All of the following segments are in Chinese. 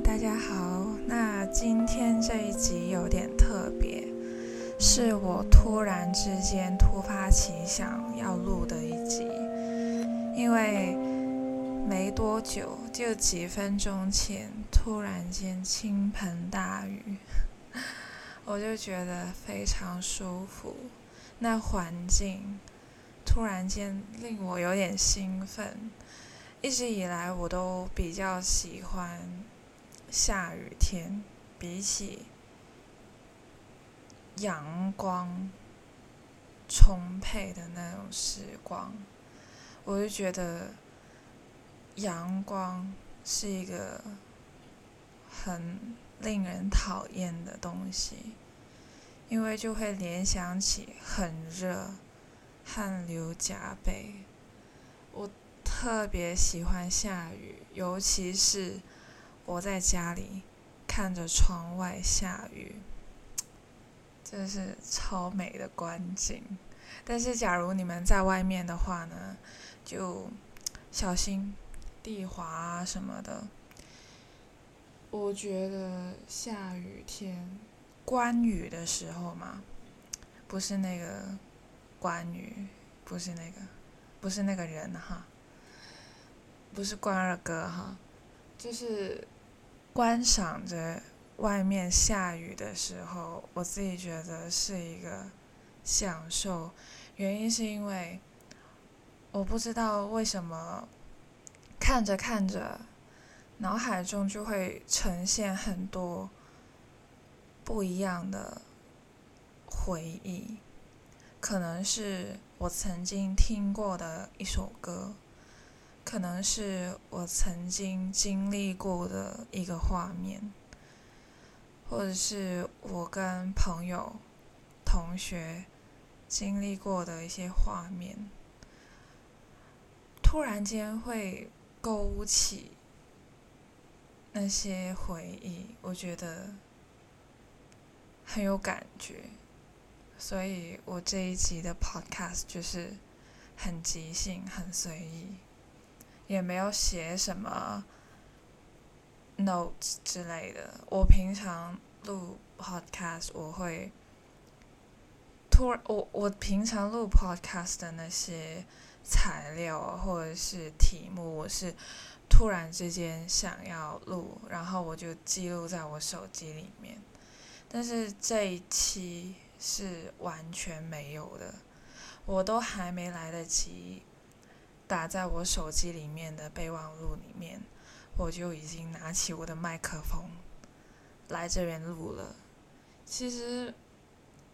大家好。那今天这一集有点特别，是我突然之间突发奇想要录的一集，因为没多久，就几分钟前，突然间倾盆大雨，我就觉得非常舒服，那环境突然间令我有点兴奋。一直以来，我都比较喜欢下雨天，比起阳光充沛的那种时光，我就觉得阳光是一个很令人讨厌的东西，因为就会联想起很热，汗流浃背。我。特别喜欢下雨，尤其是我在家里看着窗外下雨，真是超美的观景。但是，假如你们在外面的话呢，就小心地滑啊什么的。我觉得下雨天观雨的时候嘛，不是那个关羽，不是那个，不是那个人哈。不是关二哥哈，就是观赏着外面下雨的时候，我自己觉得是一个享受。原因是因为我不知道为什么看着看着，脑海中就会呈现很多不一样的回忆，可能是我曾经听过的一首歌。可能是我曾经经历过的一个画面，或者是我跟朋友、同学经历过的一些画面，突然间会勾起那些回忆，我觉得很有感觉，所以我这一集的 podcast 就是很即兴、很随意。也没有写什么 notes 之类的。我平常录 podcast，我会突然我我平常录 podcast 的那些材料或者是题目，我是突然之间想要录，然后我就记录在我手机里面。但是这一期是完全没有的，我都还没来得及。打在我手机里面的备忘录里面，我就已经拿起我的麦克风来这边录了。其实，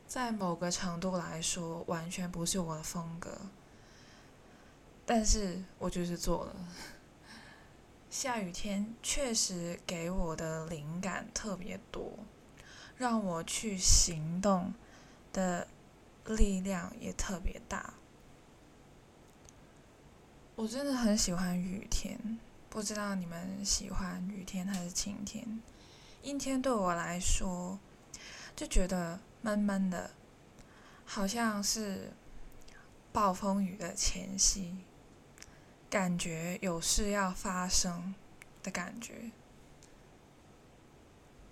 在某个程度来说，完全不是我的风格，但是我就是做了。下雨天确实给我的灵感特别多，让我去行动的力量也特别大。我真的很喜欢雨天，不知道你们喜欢雨天还是晴天？阴天对我来说就觉得闷闷的，好像是暴风雨的前夕，感觉有事要发生的感觉。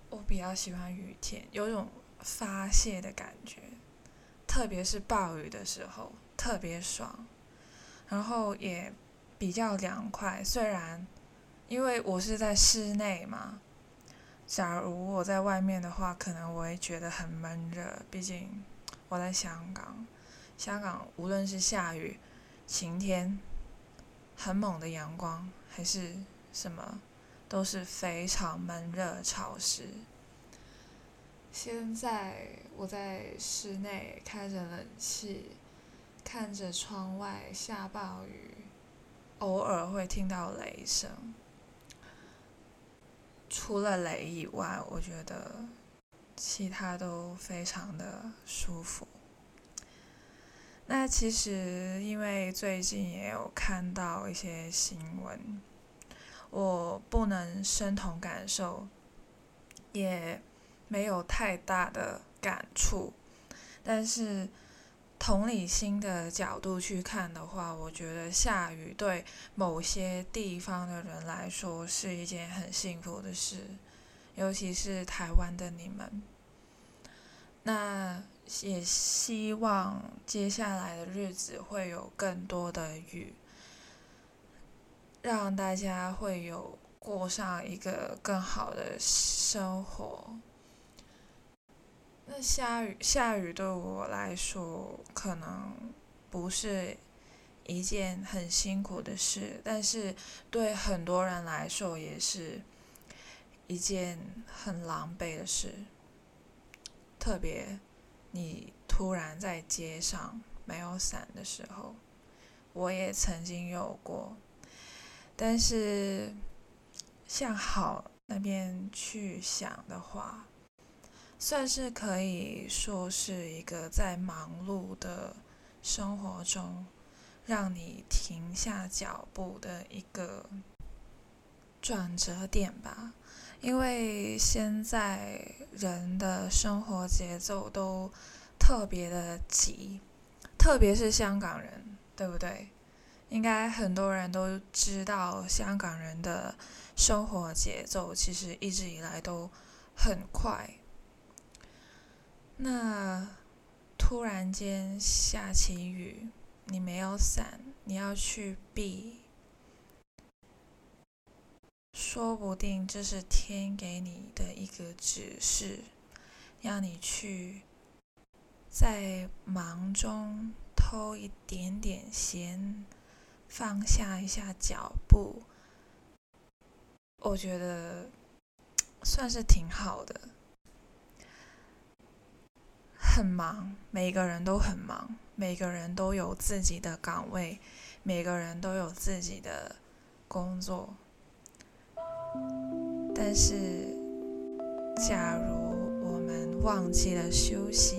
我比较喜欢雨天，有种发泄的感觉，特别是暴雨的时候，特别爽。然后也比较凉快，虽然因为我是在室内嘛，假如我在外面的话，可能我会觉得很闷热。毕竟我在香港，香港无论是下雨、晴天、很猛的阳光，还是什么，都是非常闷热潮湿。现在我在室内开着冷气。看着窗外下暴雨，偶尔会听到雷声。除了雷以外，我觉得其他都非常的舒服。那其实因为最近也有看到一些新闻，我不能身同感受，也没有太大的感触，但是。同理心的角度去看的话，我觉得下雨对某些地方的人来说是一件很幸福的事，尤其是台湾的你们。那也希望接下来的日子会有更多的雨，让大家会有过上一个更好的生活。那下雨，下雨对我来说可能不是一件很辛苦的事，但是对很多人来说也是一件很狼狈的事。特别，你突然在街上没有伞的时候，我也曾经有过。但是，向好那边去想的话，算是可以说是一个在忙碌的生活中，让你停下脚步的一个转折点吧。因为现在人的生活节奏都特别的急，特别是香港人，对不对？应该很多人都知道，香港人的生活节奏其实一直以来都很快。那突然间下起雨，你没有伞，你要去避。说不定这是天给你的一个指示，要你去在忙中偷一点点闲，放下一下脚步。我觉得 算是挺好的。很忙，每个人都很忙，每个人都有自己的岗位，每个人都有自己的工作。但是，假如我们忘记了休息，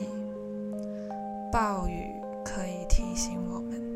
暴雨可以提醒我们